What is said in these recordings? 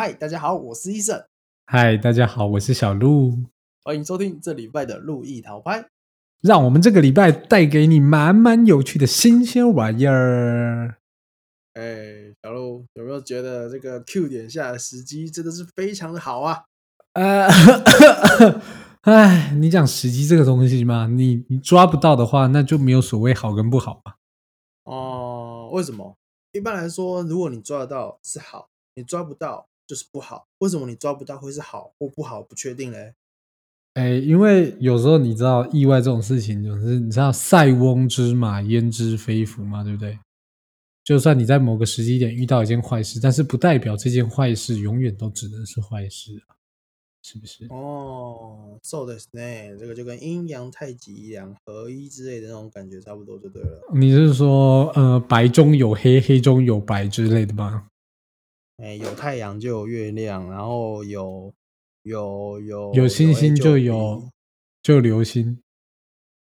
嗨，大家好，我是医生，嗨，大家好，我是小鹿。欢迎收听这礼拜的路易淘拍。让我们这个礼拜带给你满满有趣的新鲜玩意儿。哎，小鹿有没有觉得这个 Q 点下的时机真的是非常的好啊？呃，哎，你讲时机这个东西嘛，你你抓不到的话，那就没有所谓好跟不好嘛。哦，为什么？一般来说，如果你抓得到是好，你抓不到就是不好。为什么你抓不到会是好或不好？不确定嘞。哎，因为有时候你知道意外这种事情，就是你知道塞翁之马焉知非福嘛，对不对？就算你在某个时机点遇到一件坏事，但是不代表这件坏事永远都只能是坏事啊，是不是？哦，so this 呢，这个就跟阴阳太极两合一之类的那种感觉差不多，就对了。你是说呃，白中有黑，黑中有白之类的吗？哎，有太阳就有月亮，然后有。有有有星星就有就流星，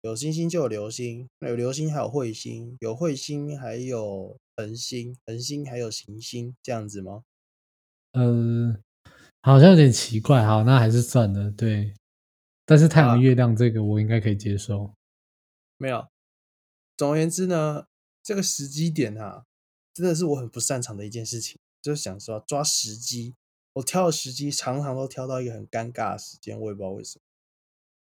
有星星就有流星，有流星还有彗星，有彗星还有恒星，恒星还有行星，这样子吗？嗯，好像有点奇怪，好，那还是算了。对，但是太阳、月亮这个我应该可以接受。没有，总而言之呢，这个时机点啊，真的是我很不擅长的一件事情，就是想说抓时机。我挑的时机常常都挑到一个很尴尬的时间，我也不知道为什么。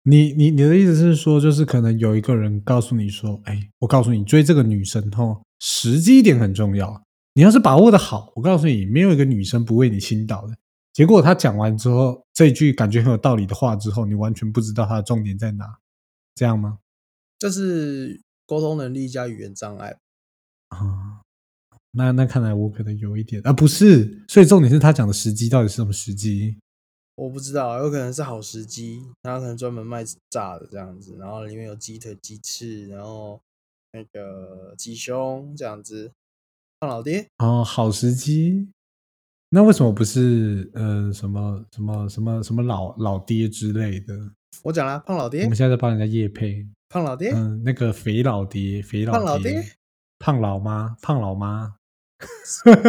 你你你的意思是说，就是可能有一个人告诉你说：“哎，我告诉你，追这个女生哦，时机点很重要。你要是把握的好，我告诉你，没有一个女生不为你倾倒的。”结果他讲完之后，这句感觉很有道理的话之后，你完全不知道他的重点在哪，这样吗？这是沟通能力加语言障碍啊。那那看来我可能有一点啊，不是，所以重点是他讲的时机到底是什么时机？我不知道，有可能是好时机，他可能专门卖炸的这样子，然后里面有鸡腿、鸡翅，然后那个鸡胸这样子。胖老爹哦，好时机，那为什么不是呃什么什么什么什么老老爹之类的？我讲了，胖老爹，我们现在在帮人家夜配，胖老爹，嗯，那个肥老爹，肥老爹，胖老妈，胖老妈。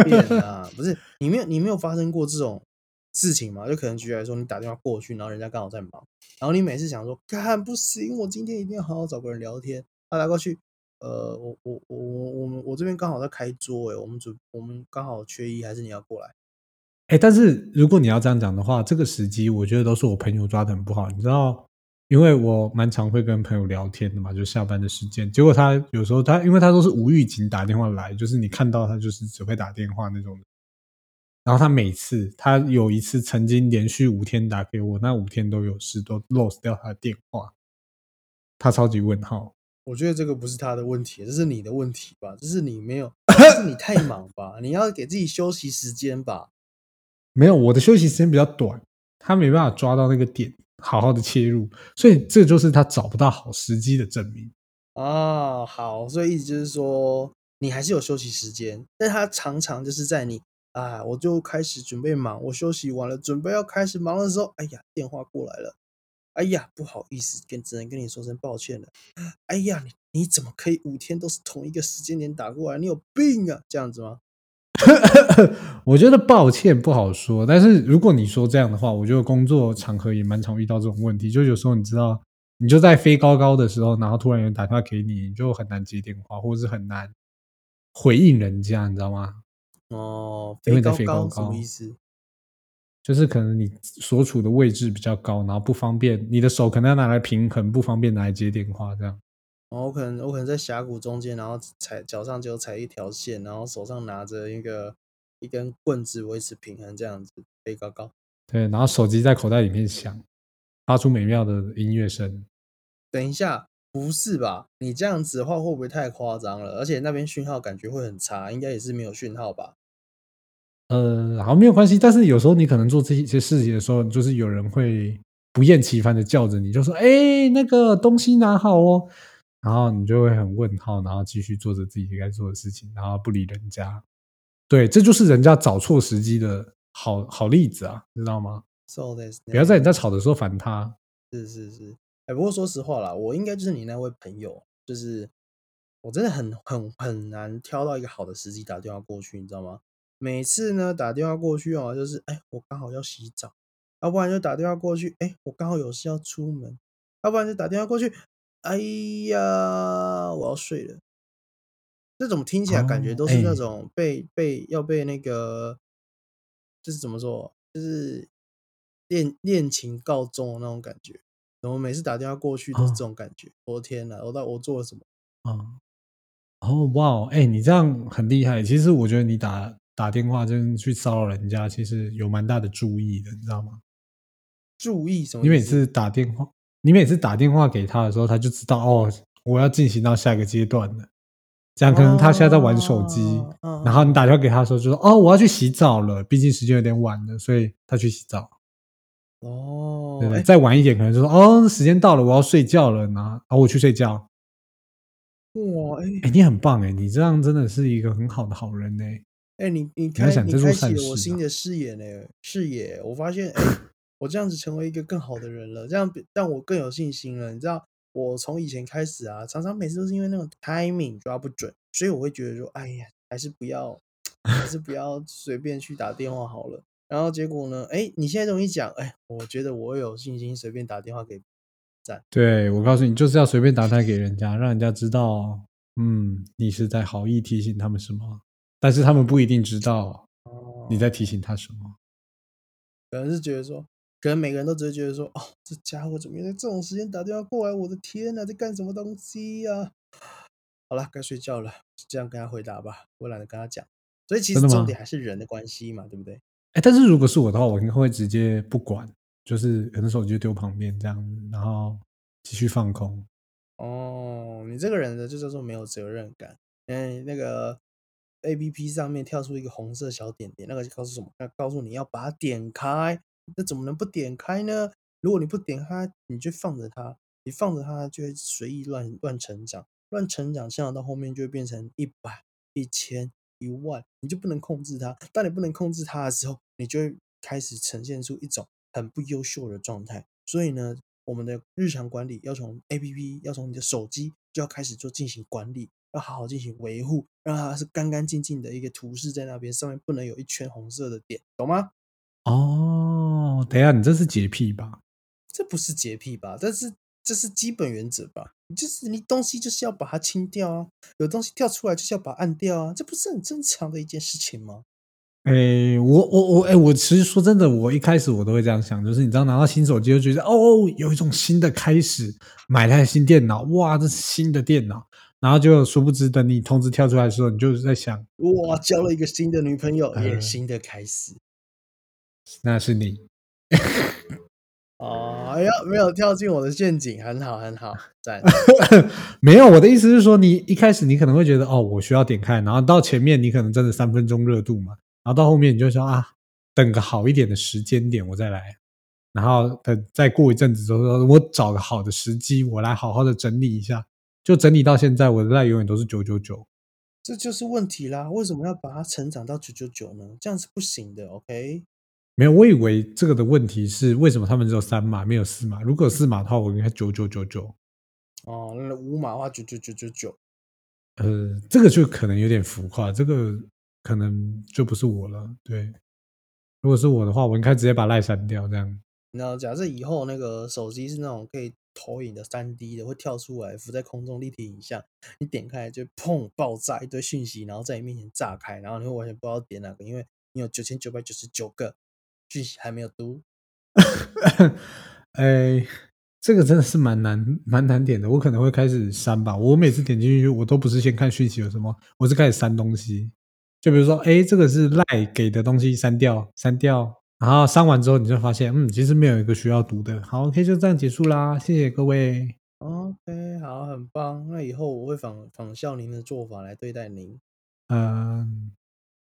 变啊，不是你没有你没有发生过这种事情吗？就可能举例来说，你打电话过去，然后人家刚好在忙，然后你每次想说，干不行，我今天一定要好好找个人聊天。他打过去，呃，我我我我我们我这边刚好在开桌，哎，我们准我们刚好缺一，还是你要过来？哎，但是如果你要这样讲的话，这个时机我觉得都是我朋友抓的很不好，你知道。因为我蛮常会跟朋友聊天的嘛，就下班的时间。结果他有时候他，因为他都是无预警打电话来，就是你看到他就是只会打电话那种。然后他每次，他有一次曾经连续五天打给我，那五天都有事，都 lost 掉他的电话。他超级问号。我觉得这个不是他的问题，这是你的问题吧？这是你没有，是你太忙吧？你要给自己休息时间吧？没有，我的休息时间比较短，他没办法抓到那个点。好好的切入，所以这就是他找不到好时机的证明啊。好，所以意思就是说，你还是有休息时间，但他常常就是在你啊，我就开始准备忙，我休息完了，准备要开始忙的时候，哎呀，电话过来了，哎呀，不好意思，跟只能跟你说声抱歉了。哎呀，你你怎么可以五天都是同一个时间点打过来？你有病啊？这样子吗？我觉得抱歉不好说，但是如果你说这样的话，我觉得工作场合也蛮常遇到这种问题。就有时候你知道，你就在飞高高的时候，然后突然有人打电话给你，你就很难接电话，或者是很难回应人家，你知道吗？哦，因为在飞高高什么意思？就是可能你所处的位置比较高，然后不方便，你的手可能要拿来平衡，不方便拿来接电话这样。我可能我可能在峡谷中间，然后踩脚上就踩一条线，然后手上拿着一个一根棍子维持平衡，这样子飞高高。对，然后手机在口袋里面响，发出美妙的音乐声。等一下，不是吧？你这样子的话会不会太夸张了？而且那边讯号感觉会很差，应该也是没有讯号吧？呃，好，没有关系。但是有时候你可能做这些事情的时候，就是有人会不厌其烦的叫着你，就说：“哎，那个东西拿好哦。”然后你就会很问号，然后继续做着自己该做的事情，然后不理人家。对，这就是人家找错时机的好好例子啊，知道吗？不要在人家吵的时候烦他。是是是，哎，不过说实话啦，我应该就是你那位朋友，就是我真的很很很难挑到一个好的时机打电话过去，你知道吗？每次呢打电话过去哦，就是哎，我刚好要洗澡，要不然就打电话过去，哎，我刚好有事要出门，要不然就打电话过去，哎呀，我要睡了。这种听起来感觉哦，都是那哎，种被被要被那个，就是怎么说，就是恋恋情告终的那种感觉。然后每次打电话过去都是这哦，种感觉。我的天呐，我到我做了什么？哦，哦，哇哦，哎，你这样很厉害。其实我觉得你打打电话真的去骚扰人家，其实有蛮大的注意的，你知道吗？注意什么意思？你每次打电话你每次打电话给他的时候，他就知道，哦，我要进行到下一个阶段了。这样可能他现在在玩手机，然后你打电话给他的时候就说：“哦，我要去洗澡了，毕竟时间有点晚了，所以他去洗澡。”对哦，不对？哎，再晚一点可能就说：“哦，时间到了，我要睡觉了。”然后，哦，我去睡觉。哇，哎哎，你很棒哎，你这样真的是一个很好的好人呢。哎，你你你要开你想在做善开启了我。新的视野呢，视野，我发现，哎，我这样子成为一个更好的人了，这样比让我更有信心了。你知道，我从以前开始啊，常常每次都是因为那种 timing 抓不准，所以我会觉得说，哎呀，还是不要，还是不要随便去打电话好了。然后结果呢，哎，你现在这么一讲，哎，我觉得我有信心随便打电话给赞。对，我告诉你，就是要随便打电话给人家，让人家知道，嗯，你是在好意提醒他们什么，但是他们不一定知道你在提哦，醒他什么。可能是觉得说，可能每个人都只会觉得说，哦，这家伙怎么在这种时间打电话过来？我的天呐，在干什么东西呀、好了，该睡觉了，就这样跟他回答吧，我懒得跟他讲。所以其实？重点还是人的关系嘛，对不对？哎，但是如果是我的话，我应该会直接不管，就是可能手机就丢旁边这样子，然后继续放空。哦，你这个人呢，就叫做没有责任感。嗯，那个 APP 上面跳出一个红色小点点，那个就告诉什么？那告诉你要把它点开。那怎么能不点开呢？如果你不点开，你就放着它，你放着它就会随意乱乱成长，乱成长，成长到后面就会变成一百、一千、一万，你就不能控制它。当你不能控制它的时候，你就会开始呈现出一种很不优秀的状态。所以呢，我们的日常管理要从 APP，要从你的手机就要开始做进行管理，要好好进行维护，让它是干干净净的一个图示在那边，上面不能有一圈红色的点，懂吗？哦，等一下，你这是洁癖吧？这不是洁癖吧？但是这是基本原则吧？就是你东西就是要把它清掉啊，有东西跳出来就是要把它按掉啊，这不是很正常的一件事情吗？哎，我我我，哎，我其实说真的，我一开始我都会这样想，就是你知道拿到新手机就觉得哦，有一种新的开始，买台新电脑，哇，这是新的电脑，然后就殊不知等你通知跳出来的时候，你就是在想，哇，交了一个新的女朋友，也呃，新的开始。那是你。哦，哎呀，没有跳进我的陷阱，很好很好，赞。没有，我的意思是说，你一开始你可能会觉得哦，我需要点开，然后到前面你可能真的三分钟热度嘛，然后到后面你就说啊，等个好一点的时间点我再来，然后等再过一阵子之后，我找个好的时机，我来好好的整理一下，就整理到现在，我的赖永远都是九九九。这就是问题啦，为什么要把它成长到九九九呢？这样是不行的，OK？没有，我以为这个的问题是为什么他们只有三码没有四码？如果有四码的话，我应该九九九九。哦，那五码的话九九九九九，呃，这个就可能有点浮夸，这个可能就不是我了。对，如果是我的话，我应该直接把赖删掉，这样。你知道，假设以后那个手机是那种可以投影的三 D 的，会跳出来浮在空中立体影像，你点开就砰爆炸一堆讯息，然后在你面前炸开，然后你会完全不知道点哪个，因为你有九千九百九十九个讯息还没有读。哎，这个真的是蛮难蛮难点的，我可能会开始删吧。我每次点进去，我都不是先看讯息有什么，我是开始删东西。就比如说，哎，这个是赖给的东西，删掉，删掉。然后删完之后，你就发现，嗯，其实没有一个需要读的。好，OK，就这样结束啦，谢谢各位。OK，好，很棒。那以后我会仿仿效您的做法来对待您。嗯，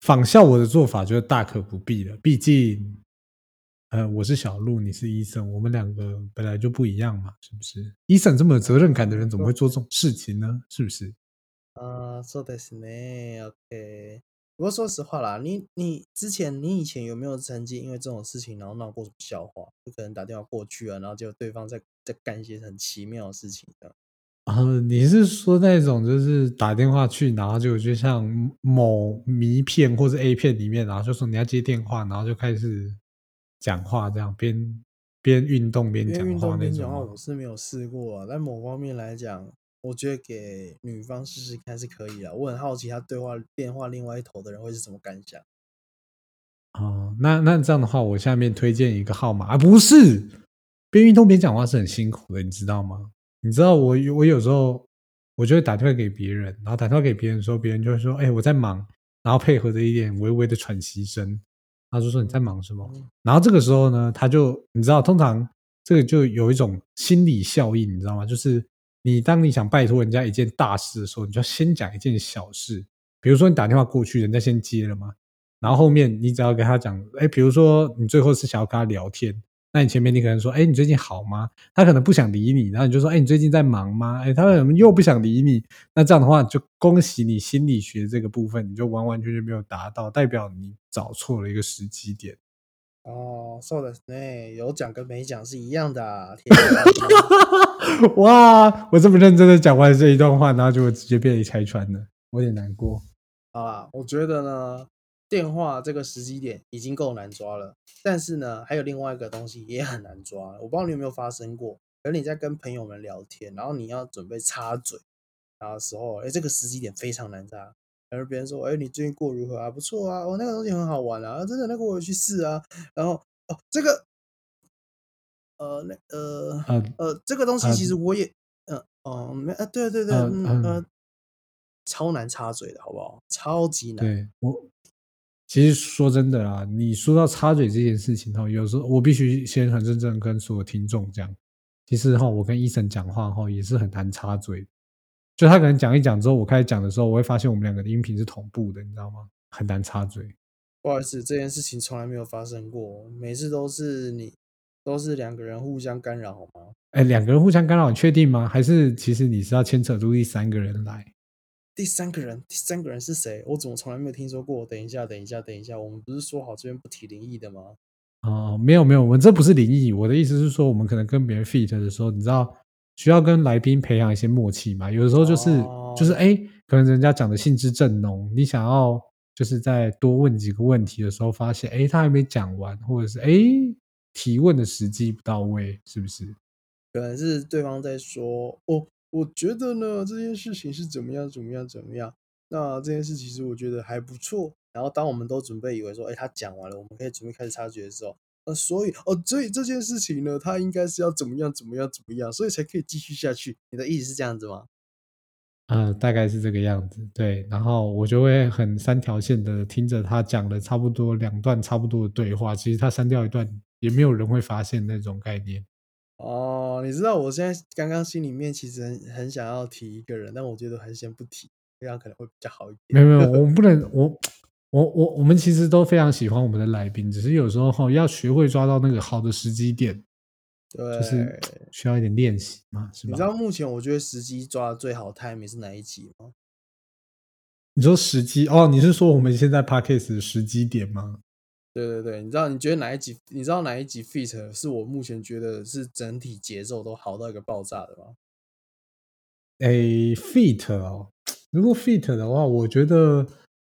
仿效我的做法，就大可不必了。毕竟，呃，我是小鹿，你是医生，我们两个本来就不一样嘛，是不是？医生这么有责任感的人，怎么会做这种事情呢？是不是？啊，そうですね。OK。不过说实话啦，你你之前你以前有没有曾经因为这种事情然后闹过什么笑话？就可能打电话过去啊，然后结果对方在在干一些很奇妙的事情的。 啊，你是说那种就是打电话去，然后就就像某迷片或者 A 片里面，然后就说你要接电话，然后就开始 讲话，这样边边运动边讲话那种边讲话，我？是没有试过啊。但某方面来讲，我觉得给女方试试看是可以的。我很好奇，她对话电话另外一头的人会是什么感想。哦，那那这样的话，我下面推荐一个号码啊，不是边运动边讲话是很辛苦的，你知道吗？你知道我我有时候我就会打电话给别人，然后打电话给别人的时候，别人就会说：“哎、我在忙。”然后配合着一点微微的喘息声，他就说：“你在忙什么？”嗯然后这个时候呢，他就你知道，通常这个就有一种心理效应，你知道吗？就是你当你想拜托人家一件大事的时候，你就要先讲一件小事，比如说你打电话过去，人家先接了嘛，然后后面你只要跟他讲，哎，比如说你最后是想要跟他聊天，那你前面你可能说，哎，你最近好吗？他可能不想理你，然后你就说，哎，你最近在忙吗？哎，他可能又不想理你，那这样的话，就恭喜你心理学这个部分，你就完完全全没有达到，代表你找错了一个时机点。哦，そうですね，有讲跟没讲是一样的、啊。天哪哇！我这么认真的讲完这一段话，然后就直接被你拆穿了，我有点难过。好啦，我觉得呢， 电话这个时机点已经够难抓了，但是呢，还有另外一个东西也很难抓。我不知道你有没有发生过，可能你在跟朋友们聊天，然后你要准备插嘴，然后的时候，哎，这个时机点非常难抓。然后别人说，哎，你最近过如何啊？不错啊，哦，那个东西很好玩啊，真的那个我有去试啊。然后哦，这个，呃，那呃呃呃，这个东西呃其实我也，嗯、哦，没，呃，对对对，呃嗯嗯呃，超难插嘴的好不好？超级难。对我，其实说真的啊，你说到插嘴这件事情哈，有时候我必须先很认真地跟所有听众讲，其实哈，我跟医生讲话哈也是很难插嘴，就他可能讲一讲之后，我开始讲的时候，我会发现我们两个的音频是同步的，你知道吗？很难插嘴。不好意思，这件事情从来没有发生过，每次都是你，都是两个人互相干扰，好吗？哎，两个人互相干扰，你确定吗？还是其实你是要牵扯出第三个人来？第三个人，第三个人是谁？我怎么从来没有听说过？等一下，等一下，等一下，我们不是说好这边不提灵异的吗？哦，没有没有，我们这不是灵异，我的意思是说，我们可能跟别人 feat 的时候，你知道需要跟来宾培养一些默契嘛？有的时候就是、哦就是哎，可能人家讲的兴致正浓，你想要就是在多问几个问题的时候，发现哎他还没讲完，或者是哎提问的时机不到位，是不是？可能是对方在说，哦，我觉得呢这件事情是怎么样，怎么样，怎么样。那这件事其实我觉得还不错。然后当我们都准备以为说，哎，他讲完了，我们可以准备开始插嘴的时候，呃，所以哦，所以这件事情呢，他应该是要怎么样，怎么样，怎么样，所以才可以继续下去。你的意思是这样子吗？呃，大概是这个样子，对。然后我就会很三条线的听着他讲了差不多两段差不多的对话，其实他删掉一段，也没有人会发现那种概念。哦，你知道我现在刚刚心里面其实很很想要提一个人，但我觉得还是先不提，这样可能会比较好一点。没有没有，我们不能，我我我我们其实都非常喜欢我们的来宾，只是有时候哈要学会抓到那个好的时机点，对，就是需要一点练习嘛，是吧？你知道目前我觉得时机抓的最好的 timing 是哪一集吗？你说时机哦，你是说我们现在 podcast 的时机点吗？对对对，你知道你觉得哪一集？你知道哪一集 feat 是我目前觉得是整体节奏都好到一个爆炸的吗？诶，fit 哦，如果 fit 的话，我觉得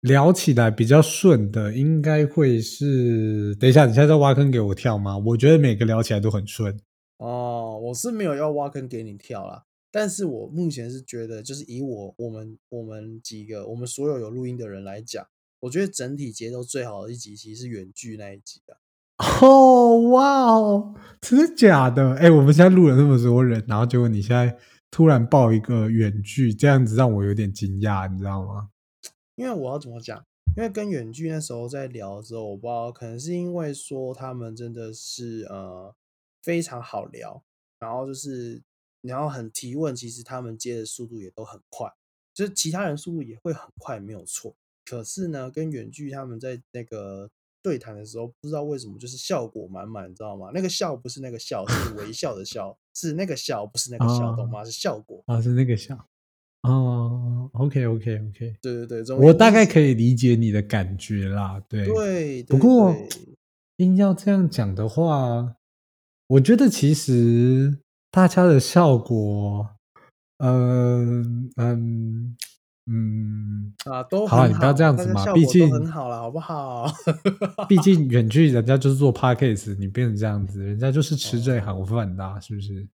聊起来比较顺的，应该会是。等一下，你现在在挖坑给我跳吗？我觉得每个聊起来都很顺。哦，我是没有要挖坑给你跳啦，但是我目前是觉得，就是以我我们我们几个我们所有有录音的人来讲，我觉得整体节奏最好的一集其实是远距那一集啊。哦，哇哦，真的假的？哎，我们现在录了那么多人，然后结果你现在突然报一个远距，这样子让我有点惊讶，你知道吗？因为我要怎么讲？因为跟远距那时候在聊的时候，我不知道，可能是因为说他们真的是呃非常好聊，然后就是然后很提问，其实他们接的速度也都很快，就是其他人速度也会很快，没有错。可是呢，跟远距他们在那个对谈的时候，不知道为什么就是效果满满，你知道吗？那个笑不是那个笑，是微 笑的笑，是那个笑，不是那个笑，懂吗？是效果。啊，是那个笑哦，OK OK OK，对对对，我大概可以理解你的感觉啦。对，对，对不过对硬要这样讲的话，我觉得其实大家的效果，嗯嗯嗯，啊，都好了，你不要这样子嘛，毕竟很好了，好不好？毕竟远距人家就是做 podcast，你变成这样子，人家就是吃这哦行饭的、啊，是不是？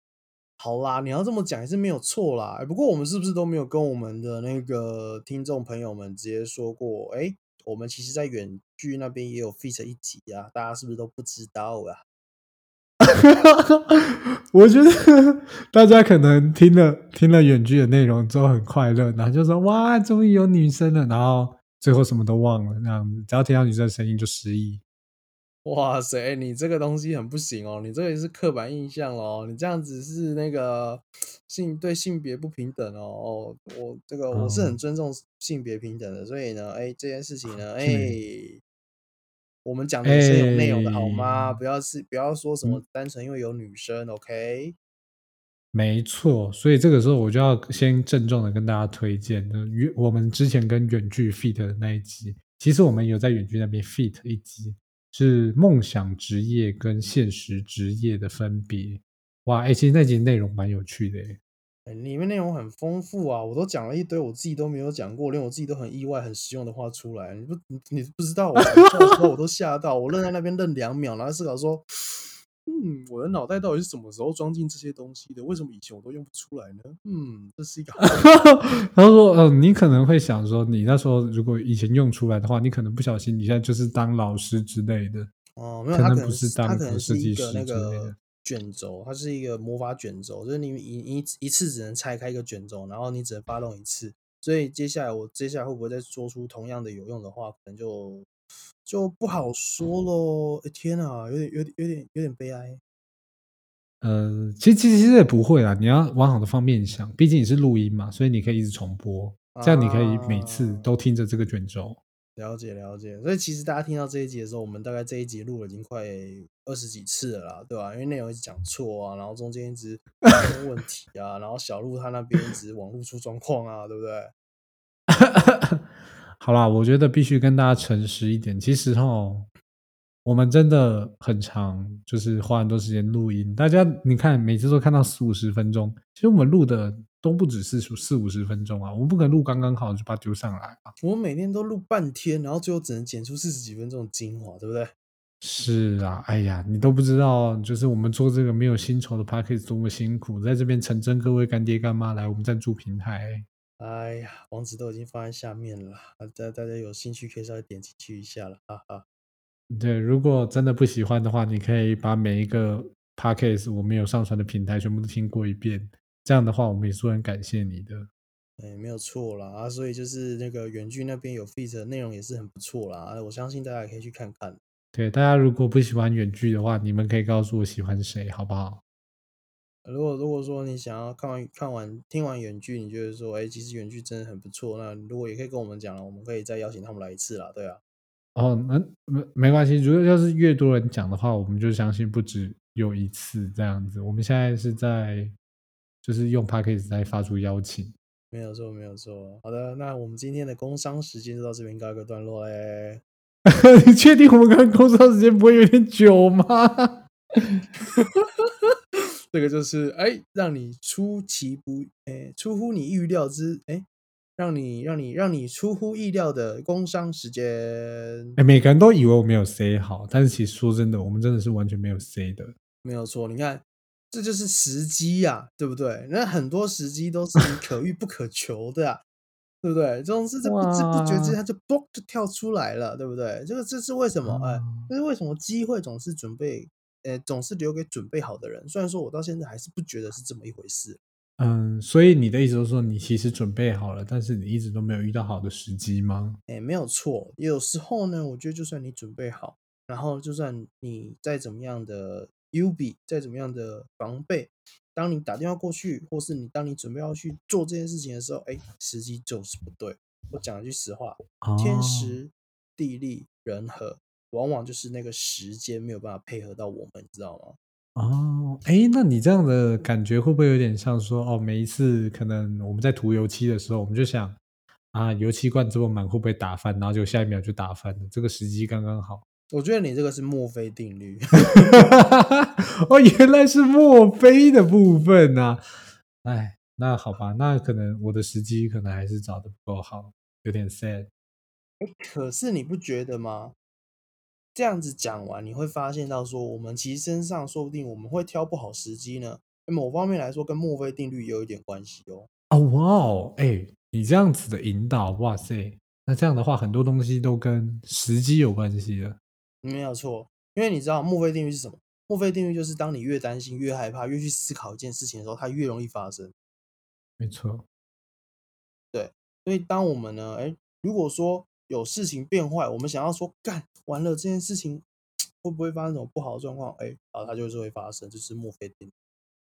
好啦，你要这么讲也是没有错啦。哎不过我们是不是都没有跟我们的那个听众朋友们直接说过？哎，我们其实在远距那边也有 feat 一集啊，大家是不是都不知道啊？我觉得大家可能听了听了远距的内容之后很快乐，然后就说哇，终于有女生了，然后最后什么都忘了，这样子，只要听到女生的声音就失忆。哇塞，你这个东西很不行哦，你这个也是刻板印象哦，你这样子是那个 性对性别不平等哦。哦，我这个我是很哦尊重性别平等的，所以呢，哎，这件事情呢，哎，我们讲的也是有内容的好吗？哎不要是不要说什么嗯单纯因为有女生，OK？没错，所以这个时候我就要先郑重的跟大家推荐，就远我们之前跟远距 fit 的那一集，其实我们有在远距那边 fit 一集，是梦想职业跟现实职业的分别。哇，哎、其实那集内容蛮有趣的诶。哎里面内容很丰富啊，我都讲了一堆我自己都没有讲过，连我自己都很意外、很实用的话出来。你不你你不知道，我讲的时候我都吓到，我愣在那边愣两秒，然后思考说，嗯，我的脑袋到底是什么时候装进这些东西的？为什么以前我都用不出来呢？嗯，这是一个好 他说：“呃，你可能会想说，你那时候如果以前用出来的话，你可能不小心，你现在就是当老师之类的。哦，没有，可能它可能不是当它可能设是一个那计师之类个的卷轴，它是一个魔法卷轴，就是你一一一次只能拆开一个卷轴，然后你只能发动一次。所以接下来我接下来会不会再做出同样的有用的话，可能就就不好说喽。诶天啊，有点有点有点有点悲哀。呃，其实其实其实也不会啦，你要往好的方面想，毕竟你是录音嘛，所以你可以一直重播，这样你可以每次啊都听着这个卷轴。了解了解，所以其实大家听到这一集的时候，我们大概这一集录了已经快二十几次了啦，对吧、因为内容一直讲错啊，然后中间一直出问题啊，然后小鹿他那边一直网络出状况啊，对不对？好啦，我觉得必须跟大家诚实一点。其实哈，我们真的很长，就是花很多时间录音。大家你看，每次都看到四五十分钟，其实我们录的都不止四十四五十分钟啊，我们不可能录刚刚好就把它丢上来啊。我们每天都录半天，然后最后只能剪出四十几分钟的精华，对不对？是啊，哎呀，你都不知道，就是我们做这个没有薪酬的 p a c k a g e 多么辛苦，在这边诚征各位干爹干妈来我们赞助平台。哎呀，网址都已经放在下面了大大家有兴趣可以稍微点进去一下了，哈哈。对，如果真的不喜欢的话，你可以把每一个 p a c k a g e 我们有上传的平台全部都听过一遍，这样的话我们也是会很感谢你的。哎，没有错啦啊，所以就是那个原剧那边有 feat 的内容也是很不错啦，啊我相信大家也可以去看看。对，大家如果不喜欢原剧的话，你们可以告诉我喜欢谁，好不好？如果如果说你想要看完看完听完原剧，你觉得说，哎，其实原剧真的很不错，那如果也可以跟我们讲了，我们可以再邀请他们来一次啦，对啊。哦，那没没关系，如果要是越多人讲的话，我们就相信不止有一次这样子。我们现在是在就是用 p a c k a g e 在发出邀请。没有错，没有错。好的，那我们今天的工商时间就到这边告一个段落嘞。你确定我们刚刚工商时间不会有点久吗？这个就是哎，让你出其不哎，出乎你预料之哎，让你让你让你出乎意料的工商时间。哎，每个人都以为我没有 say 好，但是其实说真的，我们真的是完全没有 say 的。没有错，你看，这就是时机呀、对不对？那很多时机都是你可遇不可求的、啊，对不对？这种事在不知不觉之间，它就嘣就跳出来了，对不对？这个这是为什么？哎、啊这是为什么机会总是准备，呃，总是留给准备好的人。虽然说我到现在还是不觉得是这么一回事。嗯，所以你的意思就是说，你其实准备好了，但是你一直都没有遇到好的时机吗？哎，没有错。有时候呢，我觉得就算你准备好，然后就算你再怎么样的 U B，再怎么样的防备，当你打电话过去，或是你当你准备要去做这件事情的时候，哎，时机就是不对。我讲一句实话，天哦时地利人和，往往就是那个时间没有办法配合到我们，你知道吗？哦，哎，那你这样的感觉会不会有点像说，哦，每一次可能我们在涂油漆的时候，我们就想啊，油漆罐这么满会不会打翻？然后就下一秒就打翻了，这个时机刚刚好。我觉得你这个是墨菲定律。哦，原来是墨菲的部分呐、啊！哎，那好吧，那可能我的时机可能还是找的不够好，有点 sad。可是你不觉得吗？这样子讲完，你会发现到说，我们其实身上说不定我们会挑不好时机呢。某方面来说，跟墨菲定律也有一点关系哦。哦，哇哦，哎，你这样子的引导，哇塞，那这样的话，很多东西都跟时机有关系了。没有错，因为你知道墨菲定律是什么？墨菲定律就是当你越担心、越害怕、越去思考一件事情的时候，它越容易发生。没错，对，所以当我们呢，哎，如果说有事情变坏，我们想要说干完了这件事情会不会发生什么不好的状况？哎，啊，它就是会发生，就是墨菲定律。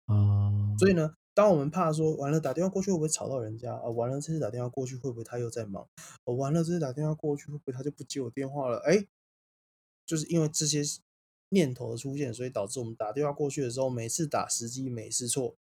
啊，所以呢，当我们怕说完了打电话过去会不会吵到人家啊？完了这次打电话过去会不会他又在忙？哦，完了这次打电话过去会不会他就不接我电话了？哎，就是因为这些念头的出现，所以导致我们打电话过去的时候，每次打时机每次错。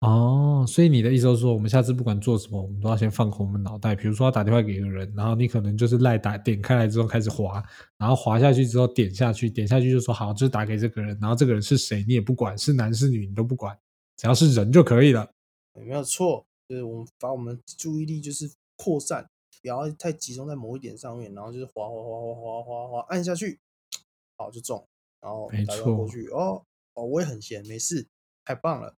哦，所以你的意思就是说，我们下次不管做什么，我们都要先放空我们脑袋。比如说要打电话给一个人，然后你可能就是赖打点开来之后开始滑，然后滑下去之后点下去，点下去就说好，就是打给这个人，然后这个人是谁你也不管，是男是女你都不管，只要是人就可以了。没有错，就是我们把我们注意力就是扩散，不要太集中在某一点上面，然后就是滑滑滑滑滑滑滑按下去，好就中，然后打电话过去，哦哦，我也很闲，没事，太棒了。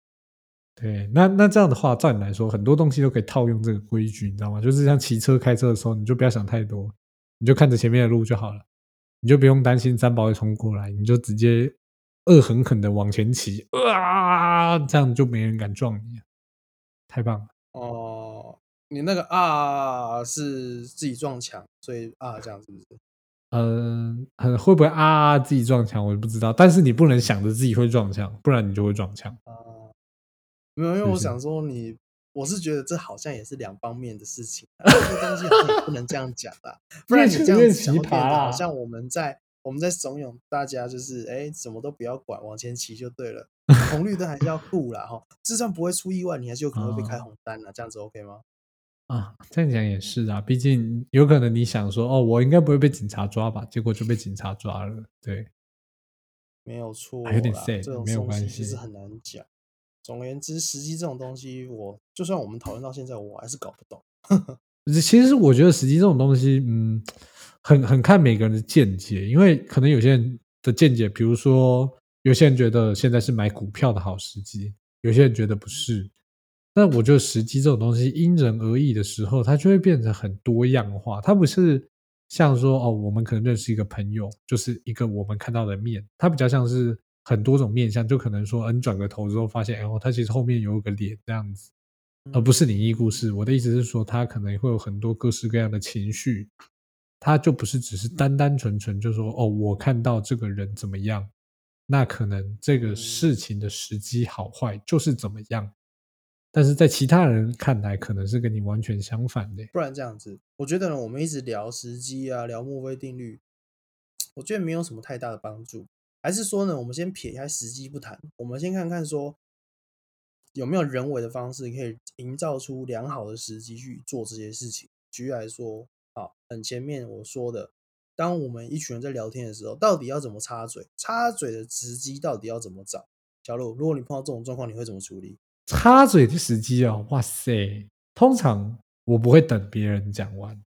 对，那那这样的话，照你来说，很多东西都可以套用这个规矩，你知道吗？就是像骑车、开车的时候，你就不要想太多，你就看着前面的路就好了，你就不用担心三宝会冲过来，你就直接恶狠狠的往前骑，啊，这样就没人敢撞你，太棒了。哦，你那个啊是自己撞墙，所以啊这样是不是？嗯，会不会啊自己撞墙，我不知道，但是你不能想着自己会撞墙，不然你就会撞墙啊。没有，因为我想说你，我是觉得这好像也是两方面的事情，这东西好像也不能这样讲啦，不然你这样子讲，好像我们在我们在怂恿大家，就是哎，什么都不要管，往前骑就对了，红绿灯还是要顾啦哈，就算不会出意外，你还是有可能会被开红单啊，这样子 OK 吗？啊，这样讲也是啊，毕竟有可能你想说哦，我应该不会被警察抓吧，结果就被警察抓了，对，没有错，有点 sad，没有关系，其实很难讲。总而言之，时机这种东西，我就算我们讨论到现在，我还是搞不懂。其实我觉得时机这种东西，嗯，很很看每个人的见解，因为可能有些人的见解，比如说有些人觉得现在是买股票的好时机，有些人觉得不是。那我觉得时机这种东西因人而异的时候，它就会变成很多样化。它不是像说哦，我们可能认识一个朋友，就是一个我们看到的面，它比较像是。很多种面相，就可能说，嗯，转个头之后发现，哎，他其实后面有个脸这样子，而不是灵异故事。我的意思是说，他可能会有很多各式各样的情绪，他就不是只是单单纯纯就说，哦，我看到这个人怎么样，那可能这个事情的时机好坏就是怎么样，但是在其他人看来，可能是跟你完全相反的。不然这样子，我觉得呢，我们一直聊时机啊，聊墨菲定律，我觉得没有什么太大的帮助。还是说呢，我们先撇开时机不谈，我们先看看说有没有人为的方式可以营造出良好的时机去做这些事情。举例来说，好，很前面我说的，当我们一群人在聊天的时候，到底要怎么插嘴？插嘴的时机到底要怎么找？小鹿，如果你碰到这种状况，你会怎么处理？插嘴的时机哦，哇塞！通常我不会等别人讲完，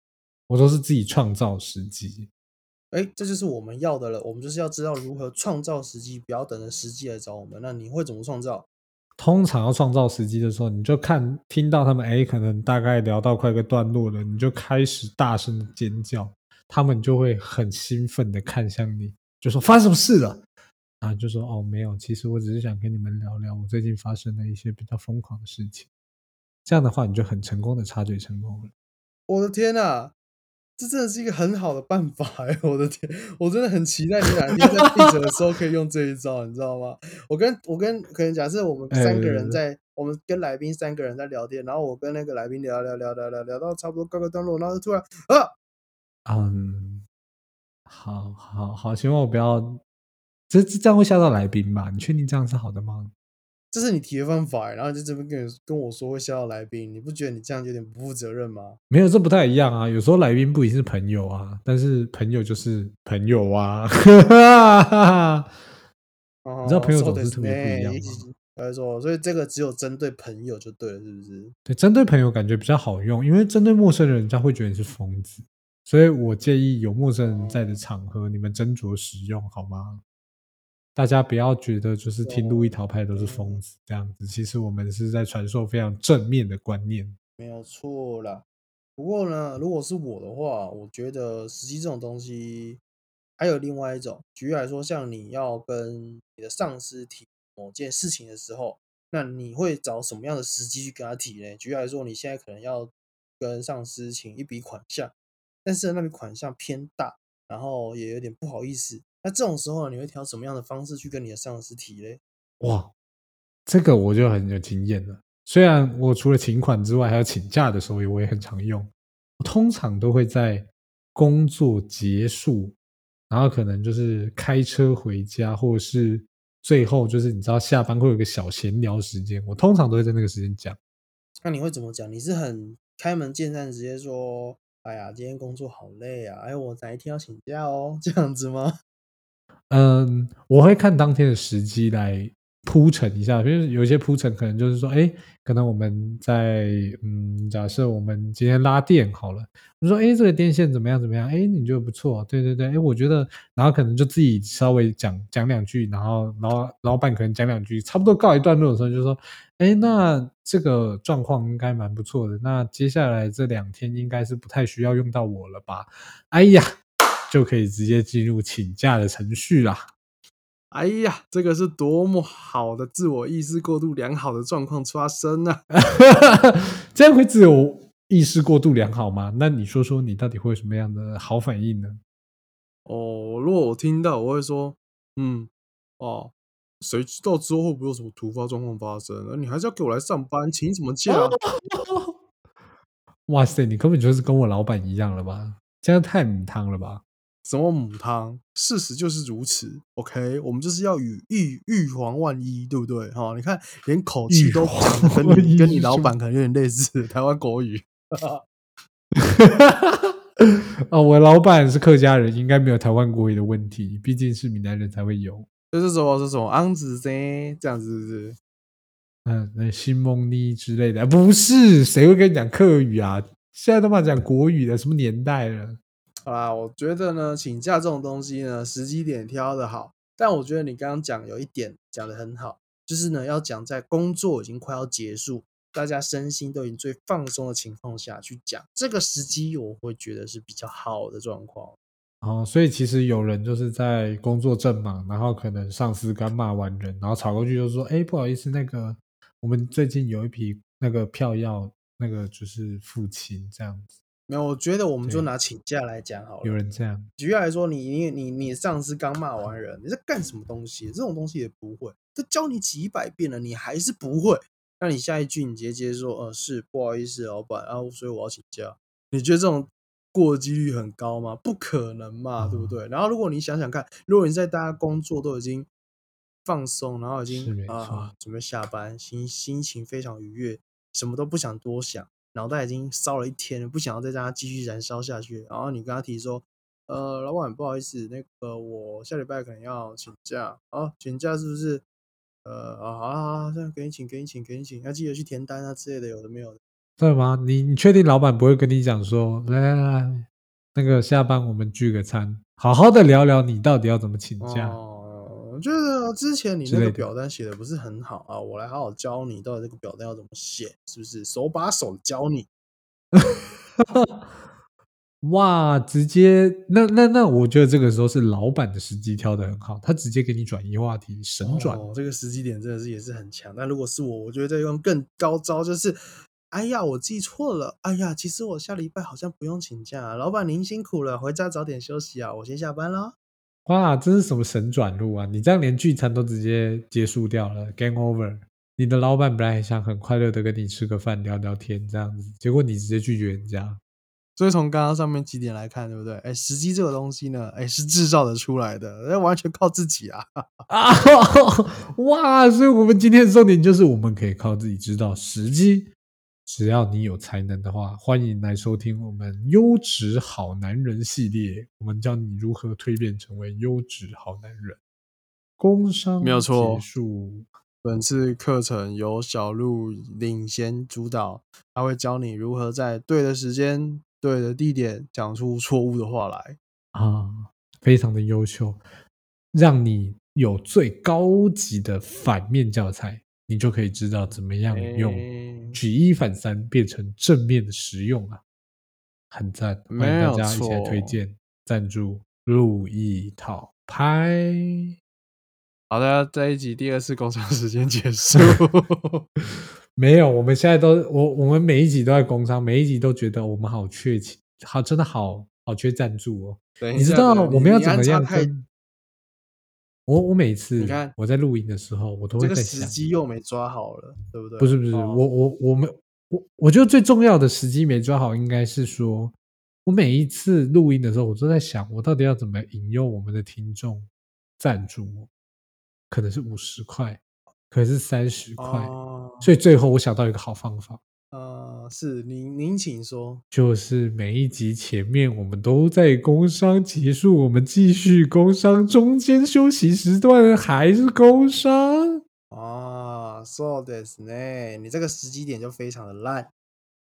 我都是自己创造时机。哎，这就是我们要的了。我们就是要知道如何创造时机，不要等着时机来找我们。那你会怎么创造？通常要创造时机的时候，你就看听到他们哎，可能大概聊到快个段落了，你就开始大声的尖叫，他们就会很兴奋的看向你，就说发生什么事了啊？就说哦，没有，其实我只是想跟你们聊聊我最近发生的一些比较疯狂的事情。这样的话，你就很成功的插嘴成功了。我的天哪！这真的是一个很好的办法哎！我的天，我真的很期待你哪天在闭嘴的时候可以用这一招，你知道吗？我跟我跟可能假设我们三个人在，我们跟来宾三个人在聊天，然后我跟那个来宾聊聊聊聊聊聊到差不多告个段落，然后突然啊，嗯，好好好，希望我不要，这这这样会吓到来宾吧？你确定这样是好的吗？这是你提的方法，然后就这边跟跟我说会吓到来宾，你不觉得你这样有点不负责任吗？没有，这不太一样啊。有时候来宾不一定是朋友啊，但是朋友就是朋友啊。你知道朋友总是特别不一样吗？没错，所以这个只有针对朋友就对了，是不是？对，针对朋友感觉比较好用，因为针对陌生人，人家会觉得你是疯子，所以我建议有陌生人在的场合，你们斟酌使用好吗？大家不要觉得就是听路易桃派都是疯子这样子，其实我们是在传授非常正面的观念。没有错啦。不过呢，如果是我的话，我觉得时机这种东西，还有另外一种，举例来说，像你要跟你的上司提某件事情的时候，那你会找什么样的时机去跟他提呢？举例来说，你现在可能要跟上司请一笔款项，但是那笔款项偏大，然后也有点不好意思。那这种时候，你会挑什么样的方式去跟你的上司提嘞？哇，这个我就很有经验了。虽然我除了请款之外，还有请假的时候，我也很常用。我通常都会在工作结束，然后可能就是开车回家，或者是最后就是你知道下班会有个小闲聊时间，我通常都会在那个时间讲。那你会怎么讲？你是很开门见山，直接说：“哎呀，今天工作好累啊，哎，我哪一天要请假哦？”这样子吗？嗯，我会看当天的时机来铺陈一下，就是有些铺陈可能就是说，哎，可能我们在嗯，假设我们今天拉电好了，我说，哎，这个电线怎么样怎么样？哎，你觉得不错，对对对，哎，我觉得，然后可能就自己稍微讲讲两句，然后然后老板可能讲两句，差不多告一段落的时候，就说，哎，那这个状况应该蛮不错的，那接下来这两天应该是不太需要用到我了吧？哎呀。就可以直接进入请假的程序啦。哎呀，这个是多么好的自我意识过度良好的状况发生啊？这样会自我意识过度良好吗？那你说说，你到底会有什么样的好反应呢？哦，如果我听到，我会说，嗯，哦，谁知道之后会不会有什么突发状况发生？那你还是要给我来上班，请什么假？哇塞，你根本就是跟我老板一样了吧？这样太母汤了吧？什么母汤？事实就是如此。OK，我们就是要预预预防万一，对不对？哈，你看，连口气都跟你跟你老板可能有点类似，台湾国语。哦，我老板是客家人，应该没有台湾国语的问题，毕竟是闽南人才会有。就是什么？是什么？昂子噻，这样子是不是？嗯，那新蒙尼之类的，不是？谁会跟你讲客语啊？现在都嘛讲国语的，什么年代了？好啦，我觉得呢，请假这种东西呢，时机点挑的好。但我觉得你刚刚讲有一点讲的很好，就是呢，要讲在工作已经快要结束，大家身心都已经最放松的情况下去讲，这个时机我会觉得是比较好的状况。哦，所以其实有人就是在工作正忙，然后可能上司刚骂完人，然后吵过去就说：“哎，不好意思，那个我们最近有一批那个票要那个就是付清这样子。”没有，我觉得我们就拿请假来讲好了。有人这样，举例来说，你你你你上司刚骂完人，你在干什么东西？这种东西也不会，都教你几百遍了，你还是不会。那你下一句你直接接说，呃，是不好意思，老板，然后所以我要请假。你觉得这种过几率很高吗？不可能嘛，对不对？然后如果你想想看，如果你在大家工作都已经放松，然后已经啊准备下班，心心情非常愉悦，什么都不想多想。脑袋已经烧了一天了，不想要再让它继续燃烧下去。然后你跟他提说：“呃，老板，不好意思，那个我下礼拜可能要请假啊，请假是不是？呃，啊，好好好，这样给你请，给你请，给你请，要记得去填单啊之类的，有的没有的。对吗？你你确定老板不会跟你讲说，来来来，那个下班我们聚个餐，好好的聊聊你到底要怎么请假？”我觉得之前你那个表单写的不是很好啊，我来好好教你，到底这个表单要怎么写，是不是？手把手教你。哇，直接那那那，我觉得这个时候是老板的时机挑的很好，他直接给你转移话题，神转。这个时机点真的是也是很强。但如果是我，我觉得用更高招，就是哎呀，我记错了，哎呀，其实我下礼拜好像不用请假，老板您辛苦了，回家早点休息啊，我先下班了。哇，这是什么神转路啊！你这样连聚餐都直接结束掉了，game over。你的老板本来想很快乐的跟你吃个饭聊聊天这样子，结果你直接拒绝人家。所以从刚刚上面几点来看，对不对？哎，时机这个东西呢，哎，是制造的出来的，那完全靠自己啊！啊，哇！所以我们今天的重点就是，我们可以靠自己知道时机。只要你有才能的话，欢迎来收听我们优质好男人系列。我们教你如何蜕变成为优质好男人。工商没有错。结束。本次课程由小鹿领衔主导，他会教你如何在对的时间、对的地点讲出错误的话来。啊，非常的优秀，让你有最高级的反面教材，你就可以知道怎么样用举一反三变成正面的实用啊，很赞！欢迎大家一起来推荐赞助路易套拍。好的，这一集第二次工商时间结束。没有，我们现在都我我们每一集都在工商，每一集都觉得我们好缺钱，好真的好好缺赞助哦。你知道我们要怎么样？我我每次你看我在录音的时候，我都这个时会在想，机又没抓好了，对不对？不是不是，哦我我我们我我觉得最重要的时机没抓好，应该是说，我每一次录音的时候，我都在想，我到底要怎么引诱我们的听众赞助我？可能是五十块，可能是三十块，哦，所以最后我想到一个好方法，呃，是您您请说。就是每一集前面我们都在工商结束，我们继续工商，中间休息时段还是工商。啊，so this 呢？你这个时机点就非常的烂。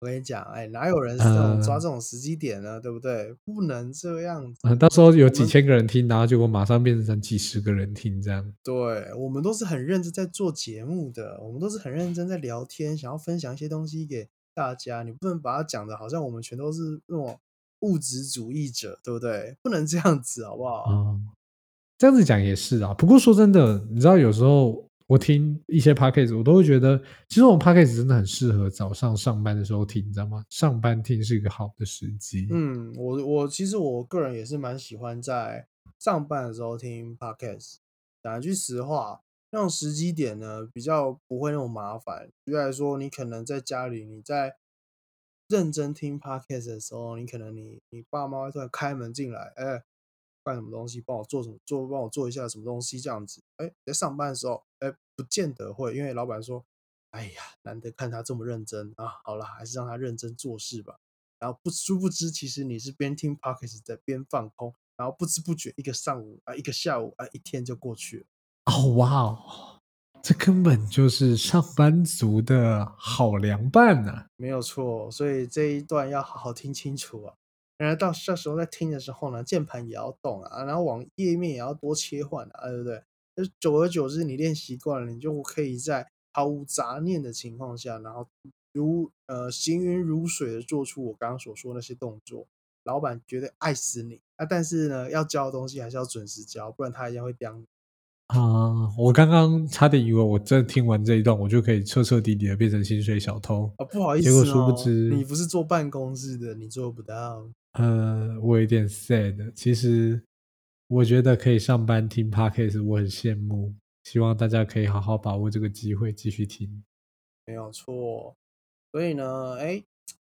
我跟你讲，哎，哪有人是这种抓呃这种时机点呢？对不对？不能这样子。嗯、到时候有几千个人听，然后结果马上变成几十个人听，这样。对，我们都是很认真在做节目的，我们都是很认真在聊天，想要分享一些东西给大家。你不能把它讲的好像我们全都是那种物质主义者，对不对？不能这样子，好不好？哦，这样子讲也是啊。不过说真的，你知道有时候我听一些 podcast，我都会觉得，其实我们 podcast 真的很适合早上上班的时候听，你知道吗？上班听是一个好的时机。嗯，我我其实我个人也是蛮喜欢在上班的时候听 podcast。讲一句实话，那种时机点呢，比较不会那么麻烦。举例来说，你可能在家里，你在认真听 podcast 的时候，你可能你你爸妈会突然开门进来，哎，干什么东西，帮我做什么做，帮我做一下什么东西这样子。哎，在上班的时候，哎，不见得会，因为老板说，哎呀，难得看他这么认真啊，好了，还是让他认真做事吧。然后不殊不知，其实你是边听 p o c k e t 在边放空，然后不知不觉一个上午啊，一个下午啊，一天就过去了。哦，哇哦，这根本就是上班族的好凉拌呐、没有错，所以这一段要好好听清楚啊。然后到这时候在听的时候呢，键盘也要动啊，然后往页面也要多切换啊，对不对？就是久而久之，你练习惯了，你就可以在毫无杂念的情况下，然后如呃行云如水的做出我刚刚所说那些动作。老板绝对爱死你啊！但是呢，要交的东西还是要准时交，不然他一定会刁你。啊！我刚刚差点以为我真的听完这一段，我就可以彻彻底底的变成薪水小偷。啊，不好意思、结哦，果殊不知你不是坐办公室的，你做不到。呃，我有点 sad。其实我觉得可以上班听 podcast，我很羡慕。希望大家可以好好把握这个机会，继续听。没有错。所以呢，哎，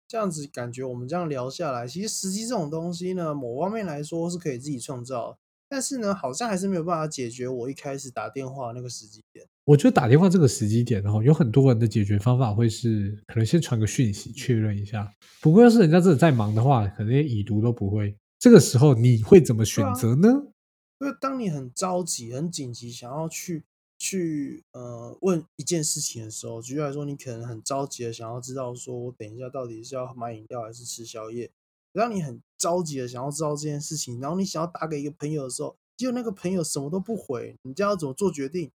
这样子感觉我们这样聊下来，其实时机这种东西呢，某方面来说是可以自己创造，但是呢，好像还是没有办法解决我一开始打电话那个时机点。我觉得打电话这个时机点哦，有很多人的解决方法会是可能先传个讯息确认一下。不过要是人家真的在忙的话，可能连已读都不会。这个时候你会怎么选择呢？因为当你很着急、很紧急，想要去去呃问一件事情的时候，举例来说，你可能很着急的想要知道，说我等一下到底是要买饮料还是吃宵夜。当你很着急的想要知道这件事情，然后你想要打给一个朋友的时候，结果那个朋友什么都不回，你这样要怎么做决定？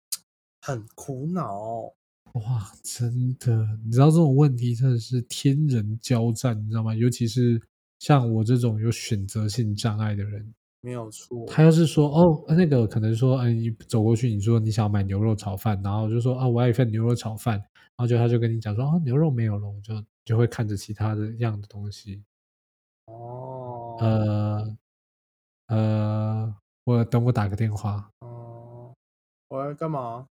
很苦恼。哇，真的，你知道这种问题真的是天人交战，你知道吗？尤其是像我这种有选择性障碍的人，没有错，他要是说哦，那个可能说，哎，你走过去，你说你想买牛肉炒饭，然后就说啊，我要一份牛肉炒饭，然后就他就跟你讲说，啊，牛肉没有了，我就就会看着其他的样的东西，哦，呃呃，我等我打个电话，哦，我要干嘛？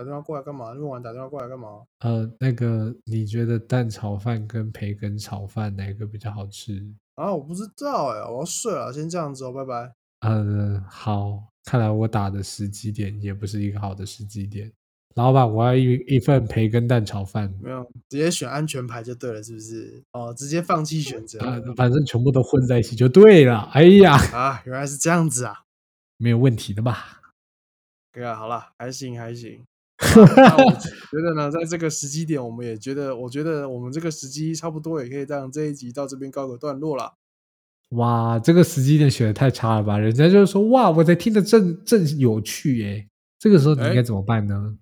打电话过来干嘛？录完打电话过来干嘛？呃，那个你觉得蛋炒饭跟培根炒饭哪个比较好吃？啊，我不知道哎，我要睡了，先这样子哦，拜拜。呃，好，看来我打的时机点也不是一个好的时机点。老板，我要一一份培根蛋炒饭，没有，直接选安全牌就对了，是不是？哦，直接放弃选择呃，反正全部都混在一起就对了。哎呀，啊，原来是这样子啊。没有问题的吧？对啊，好了，还行还行。那我觉得呢，在这个时机点，我们也觉得，我觉得我们这个时机差不多，也可以让这一集到这边告个段落了。哇，这个时机点选的太差了吧？人家就是说，哇，我在听的正正有趣耶。这个时候你应该怎么办呢？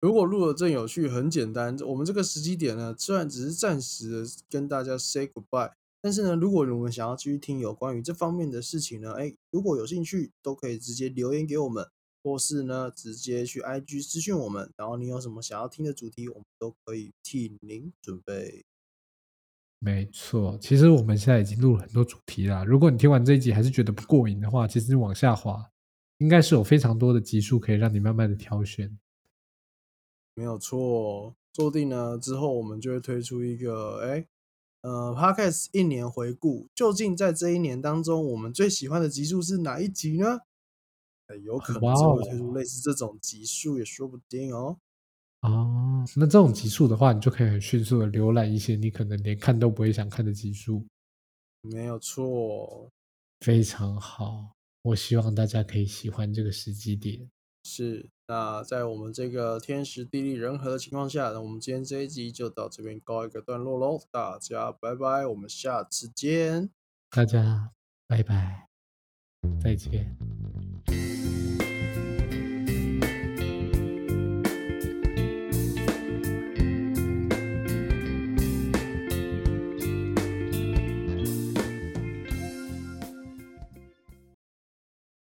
如果录的正有趣，很简单，我们这个时机点呢，虽然只是暂时的跟大家 say goodbye，但是呢，如果我们想要继续听有关于这方面的事情呢，哎，如果有兴趣，都可以直接留言给我们。或是呢，直接去 IG 私讯我们，然后你有什么想要听的主题，我们都可以替您准备。没错，其实我们现在已经录了很多主题啦。如果你听完这一集还是觉得不过瘾的话，其实你往下滑，应该是有非常多的集数可以让你慢慢的挑选。没有错，说不定呢之后我们就会推出一个，哎，呃，Podcast 一年回顾，究竟在这一年当中，我们最喜欢的集数是哪一集呢？有可能推出类似这种集数，也说不定哦。哦，那这种集数的话，你就可以很迅速的浏览一些你可能连看都不会想看的集数。没有错，非常好。我希望大家可以喜欢这个时机点。是，那在我们这个天时地利人和的情况下，那我们今天这一集就到这边告一个段落喽。大家拜拜，我们下次见。大家拜拜，再见。